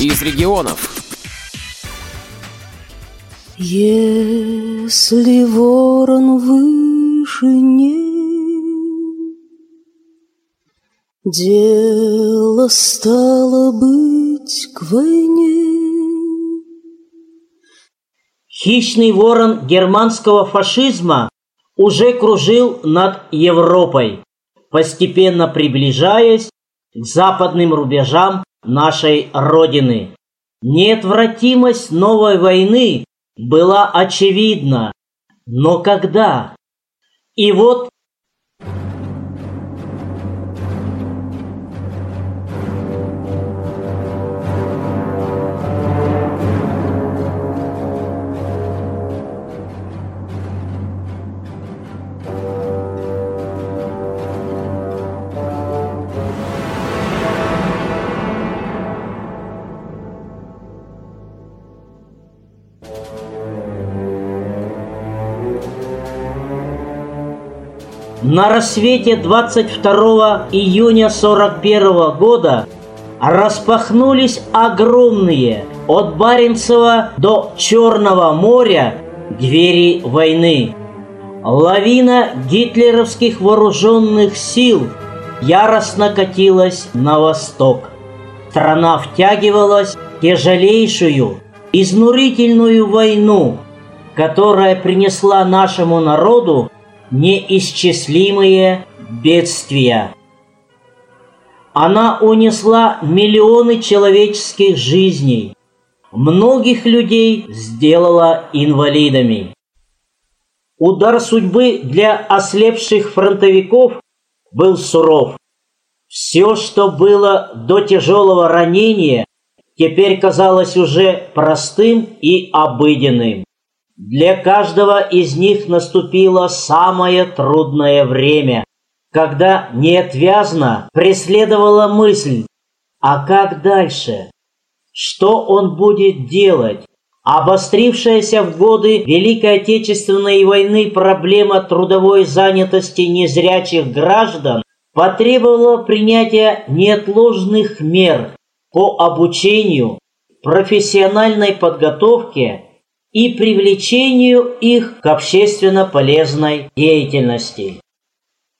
из регионов. Если ворон выше не Дело стало быть к войне. Хищный ворон германского фашизма уже кружил над Европой, постепенно приближаясь к западным рубежам нашей Родины. Неотвратимость новой войны была очевидна, но когда? И вот На рассвете 22 июня 41 года распахнулись огромные от Баренцева до Черного моря двери войны. Лавина гитлеровских вооруженных сил яростно катилась на восток. Страна втягивалась в тяжелейшую, изнурительную войну, которая принесла нашему народу неисчислимые бедствия. Она унесла миллионы человеческих жизней, многих людей сделала инвалидами. Удар судьбы для ослепших фронтовиков был суров. Все, что было до тяжелого ранения, теперь казалось уже простым и обыденным. Для каждого из них наступило самое трудное время, когда неотвязно преследовала мысль, а как дальше? Что он будет делать? Обострившаяся в годы Великой Отечественной войны проблема трудовой занятости незрячих граждан потребовала принятия неотложных мер по обучению, профессиональной подготовке и привлечению их к общественно полезной деятельности.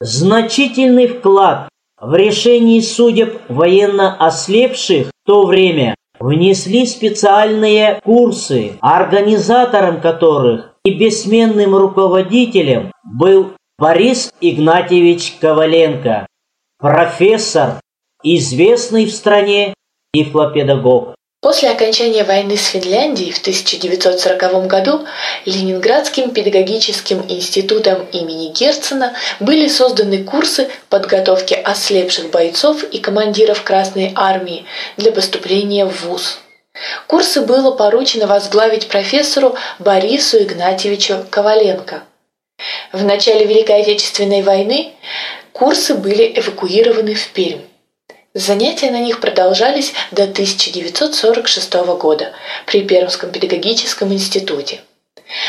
Значительный вклад в решении судеб военно ослепших в то время внесли специальные курсы, организатором которых и бессменным руководителем был Борис Игнатьевич Коваленко, профессор, известный в стране тифлопедагог. После окончания войны с Финляндией в 1940 году Ленинградским педагогическим институтом имени Герцена были созданы курсы подготовки ослепших бойцов и командиров Красной Армии для поступления в ВУЗ. Курсы было поручено возглавить профессору Борису Игнатьевичу Коваленко. В начале Великой Отечественной войны курсы были эвакуированы в Пермь. Занятия на них продолжались до 1946 года при Пермском педагогическом институте.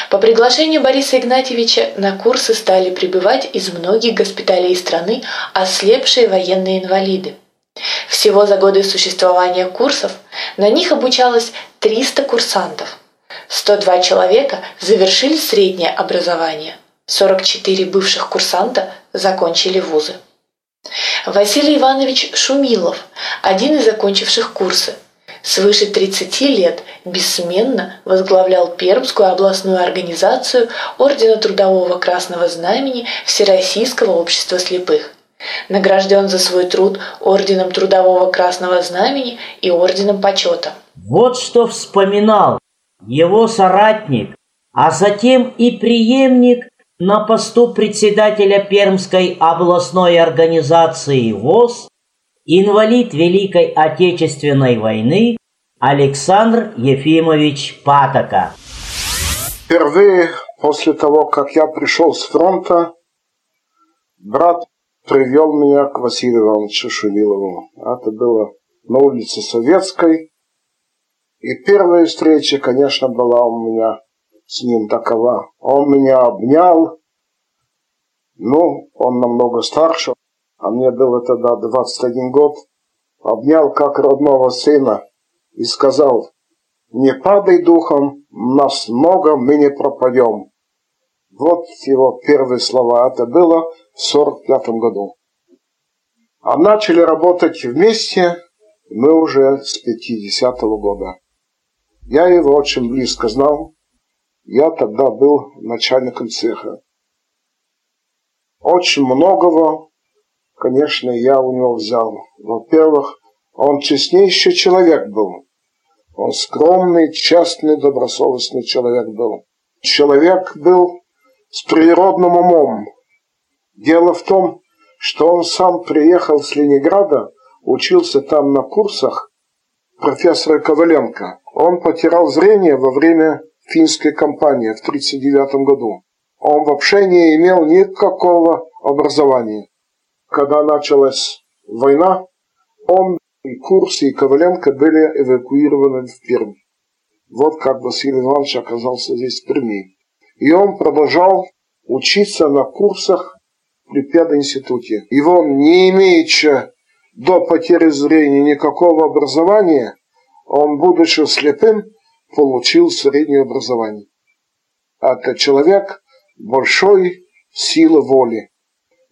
По приглашению Бориса Игнатьевича на курсы стали прибывать из многих госпиталей страны ослепшие военные инвалиды. Всего за годы существования курсов на них обучалось 300 курсантов. 102 человека завершили среднее образование. 44 бывших курсанта закончили вузы. Василий Иванович Шумилов, один из закончивших курсы, свыше 30 лет бессменно возглавлял Пермскую областную организацию Ордена Трудового Красного Знамени Всероссийского общества слепых. Награжден за свой труд Орденом Трудового Красного Знамени и Орденом Почета. Вот что вспоминал его соратник, а затем и преемник на посту председателя Пермской областной организации ВОЗ инвалид Великой Отечественной войны Александр Ефимович Патока. Впервые после того, как я пришел с фронта, брат привел меня к Василию Ивановичу Шумилову. Это было на улице Советской. И первая встреча, конечно, была у меня с ним такова. Он меня обнял. Ну, он намного старше, а мне было тогда 21 год. Обнял как родного сына. и сказал, «Не падай духом, нас много, мы не пропадем». Вот его первые слова. Это было в 45 году. А начали работать вместе мы уже с 50 -го года. Я его очень близко знал. Я тогда был начальником цеха. Очень многого, конечно, я у него взял. Во-первых, он честнейший человек был. Он скромный, честный, добросовестный человек был. Человек был с природным умом. Дело в том, что он сам приехал с Ленинграда, учился там на курсах профессора Коваленко. Он потерял зрение во время финской кампании в 1939 году. Он вообще не имел никакого образования. Когда началась война, он и Курс, и Коваленко были эвакуированы в Пермь. Вот как Василий Иванович оказался здесь в Перми. И он продолжал учиться на курсах при пединституте. И он, не имеючи до потери зрения никакого образования, он, будучи слепым, получил среднее образование. Это человек большой силы воли.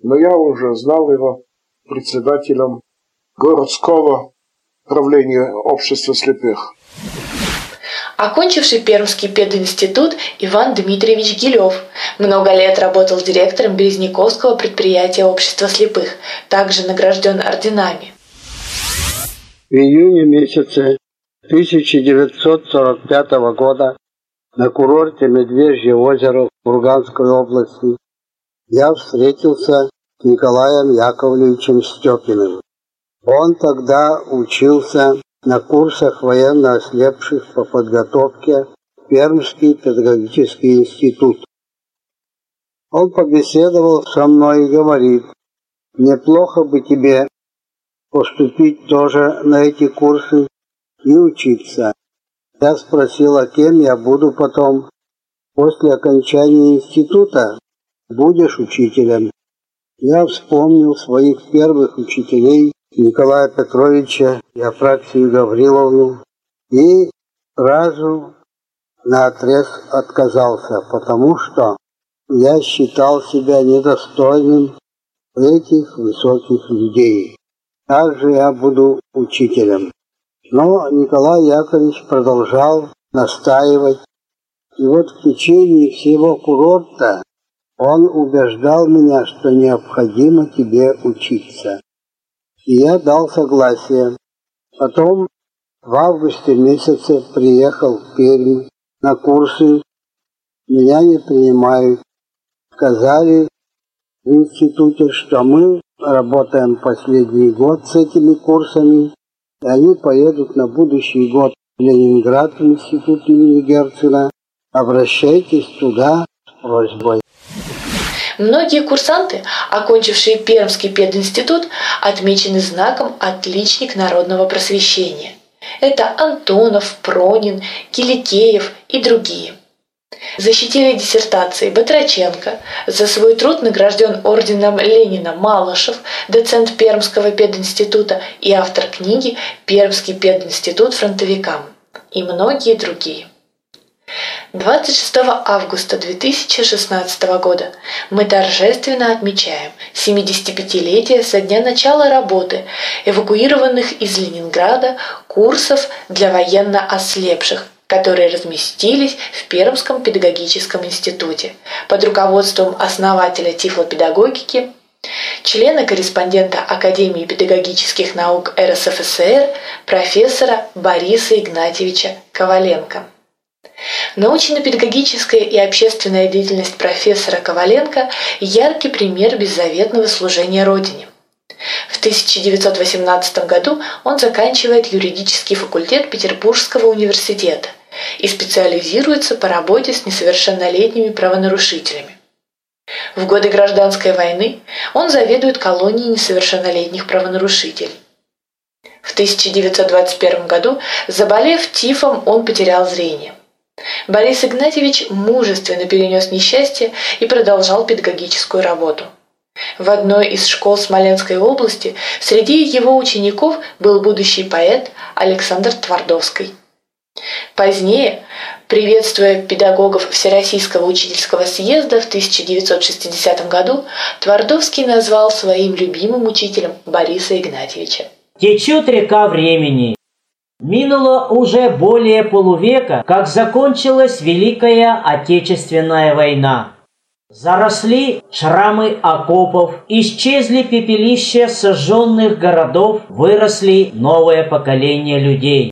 Но я уже знал его председателем городского правления общества слепых. Окончивший Пермский пединститут Иван Дмитриевич Гилев много лет работал директором Березняковского предприятия общества слепых, также награжден орденами. В июне месяце 1945 года на курорте Медвежье озеро в Курганской области я встретился с Николаем Яковлевичем Степиным. Он тогда учился на курсах военно ослепших по подготовке в Пермский педагогический институт. Он побеседовал со мной и говорит, неплохо бы тебе поступить тоже на эти курсы и учиться. Я спросил, а кем я буду потом. После окончания института будешь учителем. Я вспомнил своих первых учителей Николая Петровича и Афраксию Гавриловну и сразу на отрез отказался, потому что я считал себя недостойным этих высоких людей. Также я буду учителем. Но Николай Яковлевич продолжал настаивать. И вот в течение всего курорта он убеждал меня, что необходимо тебе учиться и я дал согласие. Потом в августе месяце приехал в Пермь на курсы. Меня не принимают. Сказали в институте, что мы работаем последний год с этими курсами, и они поедут на будущий год в Ленинград в институт имени Герцена. Обращайтесь туда с просьбой. Многие курсанты, окончившие Пермский пединститут, отмечены знаком «Отличник народного просвещения». Это Антонов, Пронин, Киликеев и другие. Защитили диссертации Батраченко, за свой труд награжден орденом Ленина Малышев, доцент Пермского пединститута и автор книги «Пермский пединститут фронтовикам» и многие другие. 26 августа 2016 года мы торжественно отмечаем 75-летие со дня начала работы эвакуированных из Ленинграда курсов для военно ослепших, которые разместились в Пермском педагогическом институте под руководством основателя тифлопедагогики члена-корреспондента Академии педагогических наук РСФСР профессора Бориса Игнатьевича Коваленко. Научно-педагогическая и общественная деятельность профессора Коваленко – яркий пример беззаветного служения Родине. В 1918 году он заканчивает юридический факультет Петербургского университета и специализируется по работе с несовершеннолетними правонарушителями. В годы гражданской войны он заведует колонией несовершеннолетних правонарушителей. В 1921 году, заболев тифом, он потерял зрение. Борис Игнатьевич мужественно перенес несчастье и продолжал педагогическую работу. В одной из школ Смоленской области среди его учеников был будущий поэт Александр Твардовский. Позднее, приветствуя педагогов Всероссийского учительского съезда в 1960 году, Твардовский назвал своим любимым учителем Бориса Игнатьевича. Течет река времени. Минуло уже более полувека, как закончилась Великая Отечественная война. Заросли шрамы окопов, исчезли пепелища сожженных городов, выросли новое поколение людей.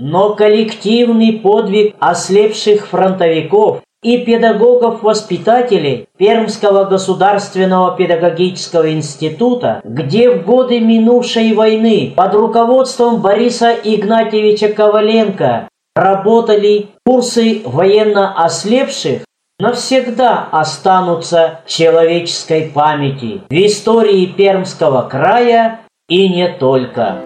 Но коллективный подвиг ослепших фронтовиков и педагогов-воспитателей Пермского государственного педагогического института, где в годы минувшей войны под руководством Бориса Игнатьевича Коваленко работали курсы военно ослепших, навсегда останутся в человеческой памяти в истории Пермского края и не только.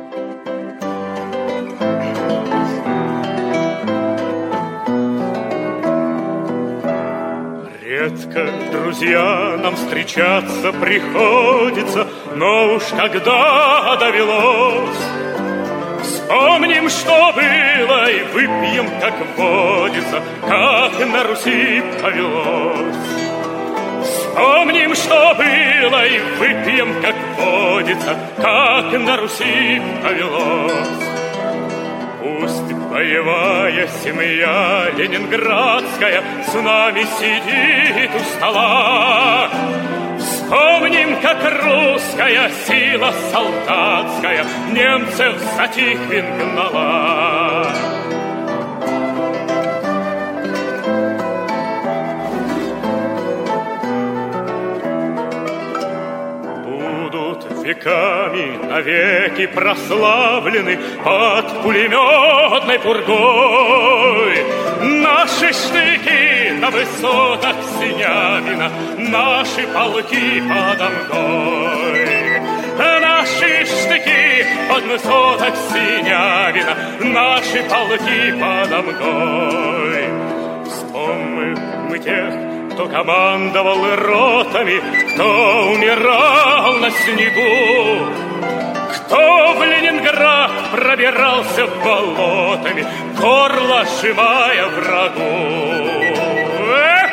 Редко, друзья, нам встречаться приходится, но уж когда довелось, Вспомним, что было, и выпьем, как водится, Как на Руси повелось. Вспомним, что было, и выпьем, как водится, Как на Руси повелось. Боевая семья ленинградская С нами сидит у стола, Вспомним, как русская сила солдатская Немцев за Тихвин гнала. Веками навеки прославлены Под пулеметной пургой Наши штыки на высотах Синявина, Наши полки подо мной. Наши штыки под высотах Синявина, Наши полки подо мной. Вспомним мы тех, кто командовал ротами, Кто умирал на снегу, кто в Ленинград пробирался болотами, горло сжимая врагу. Эх!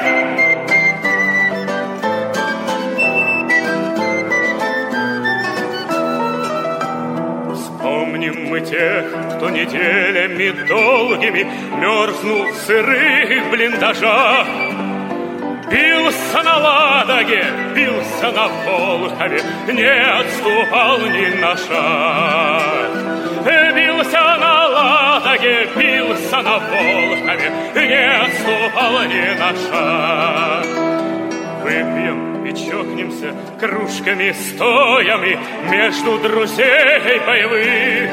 Вспомним мы тех, кто неделями долгими мерзнул в сырых блиндажах, Бился на Ладоге, бился на Волхове, Не отступал ни на шаг. Бился на Ладоге, бился на Волхове, Не отступал ни на шаг. Выпьем и чокнемся кружками стоями Между друзей боевых,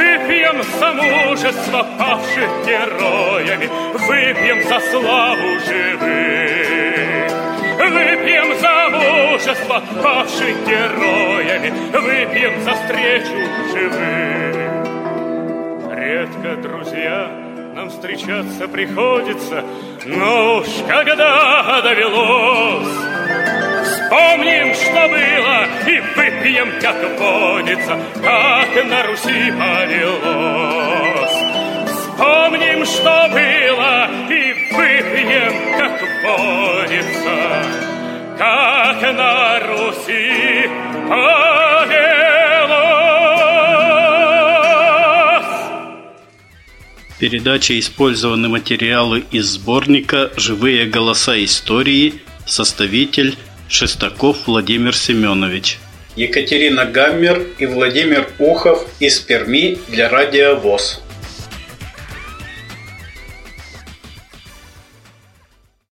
Выпьем за мужество павших героями, Выпьем за славу живых. Выпьем за мужество павших героями, Выпьем за встречу живых. Редко, друзья, нам встречаться приходится, Но уж когда довелось, Вспомним, что было, и выпьем, как водится, Как на Руси полилось. Вспомним, что было, и выпьем, как водится, Как на Руси полилось. Передача использованы материалы из сборника «Живые голоса истории», составитель Шестаков Владимир Семенович. Екатерина Гаммер и Владимир Ухов из Перми для Радио ВОЗ.